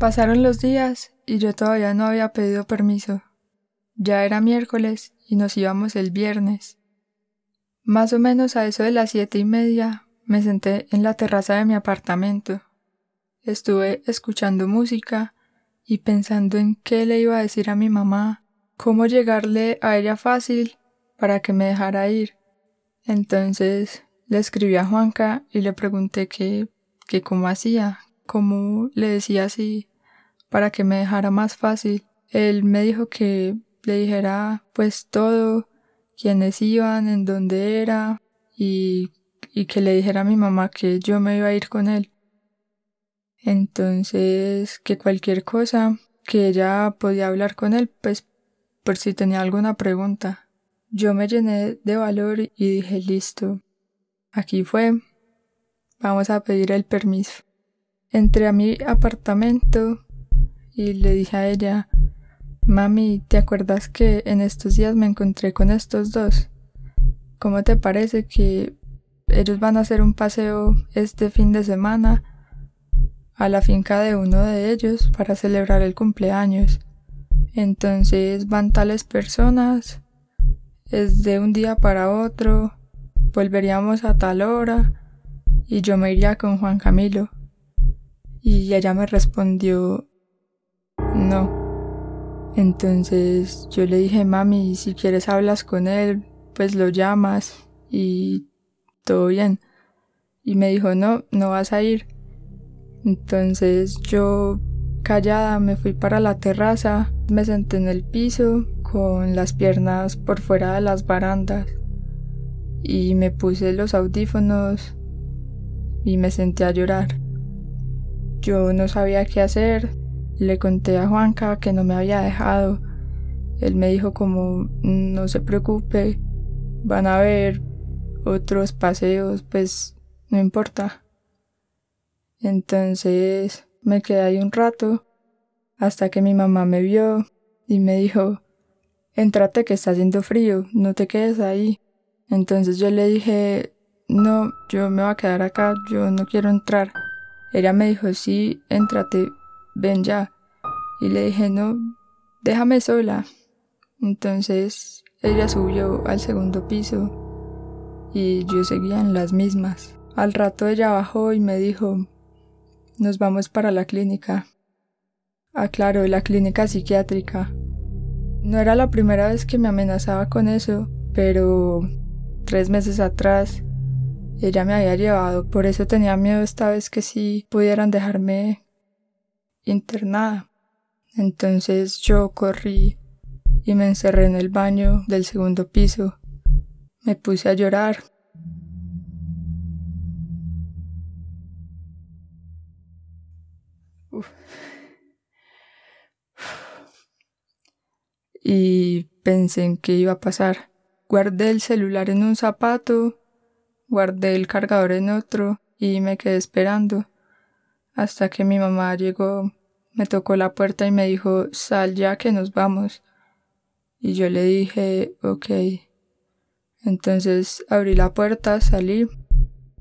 Pasaron los días y yo todavía no había pedido permiso. Ya era miércoles y nos íbamos el viernes. Más o menos a eso de las siete y media me senté en la terraza de mi apartamento. Estuve escuchando música y pensando en qué le iba a decir a mi mamá, cómo llegarle a ella fácil para que me dejara ir. Entonces le escribí a Juanca y le pregunté que cómo hacía, cómo le decía así para que me dejara más fácil. Él me dijo que le dijera pues todo, quiénes iban, en dónde era y, y que le dijera a mi mamá que yo me iba a ir con él. Entonces, que cualquier cosa, que ella podía hablar con él, pues por si tenía alguna pregunta. Yo me llené de valor y dije, listo, aquí fue, vamos a pedir el permiso. Entré a mi apartamento y le dije a ella, Mami, ¿te acuerdas que en estos días me encontré con estos dos? ¿Cómo te parece que ellos van a hacer un paseo este fin de semana a la finca de uno de ellos para celebrar el cumpleaños? Entonces van tales personas, es de un día para otro, volveríamos a tal hora y yo me iría con Juan Camilo. Y ella me respondió, no. Entonces yo le dije, mami, si quieres hablas con él, pues lo llamas y todo bien. Y me dijo, no, no vas a ir. Entonces yo, callada, me fui para la terraza, me senté en el piso con las piernas por fuera de las barandas y me puse los audífonos y me senté a llorar. Yo no sabía qué hacer, le conté a Juanca que no me había dejado. Él me dijo como no se preocupe, van a haber otros paseos, pues no importa. Entonces me quedé ahí un rato hasta que mi mamá me vio y me dijo, entrate que está haciendo frío, no te quedes ahí. Entonces yo le dije, no, yo me voy a quedar acá, yo no quiero entrar. Ella me dijo, sí, éntrate, ven ya. Y le dije, no, déjame sola. Entonces ella subió al segundo piso y yo seguía en las mismas. Al rato ella bajó y me dijo, nos vamos para la clínica. Ah, claro, la clínica psiquiátrica. No era la primera vez que me amenazaba con eso, pero tres meses atrás ella me había llevado, por eso tenía miedo esta vez que sí pudieran dejarme internada. Entonces yo corrí y me encerré en el baño del segundo piso. Me puse a llorar. Y pensé en qué iba a pasar. Guardé el celular en un zapato guardé el cargador en otro y me quedé esperando hasta que mi mamá llegó, me tocó la puerta y me dijo sal ya que nos vamos. Y yo le dije ok. Entonces abrí la puerta, salí,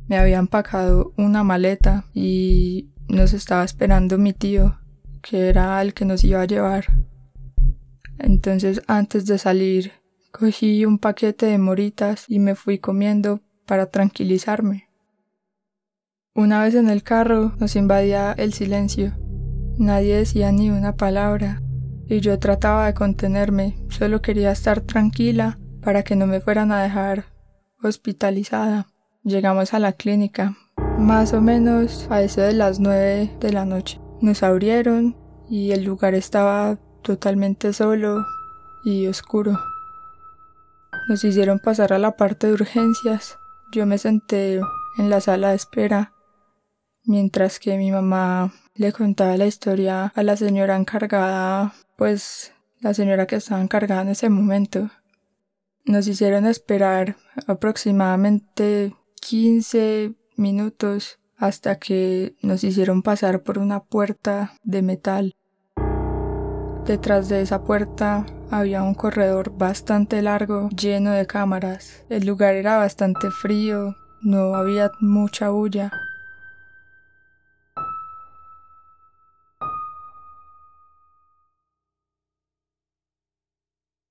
me había empacado una maleta y nos estaba esperando mi tío, que era el que nos iba a llevar. Entonces antes de salir cogí un paquete de moritas y me fui comiendo para tranquilizarme. Una vez en el carro nos invadía el silencio. Nadie decía ni una palabra y yo trataba de contenerme, solo quería estar tranquila para que no me fueran a dejar hospitalizada. Llegamos a la clínica, más o menos a eso de las nueve de la noche. Nos abrieron y el lugar estaba totalmente solo y oscuro. Nos hicieron pasar a la parte de urgencias yo me senté en la sala de espera mientras que mi mamá le contaba la historia a la señora encargada, pues la señora que estaba encargada en ese momento. Nos hicieron esperar aproximadamente 15 minutos hasta que nos hicieron pasar por una puerta de metal. Detrás de esa puerta había un corredor bastante largo lleno de cámaras. El lugar era bastante frío, no había mucha bulla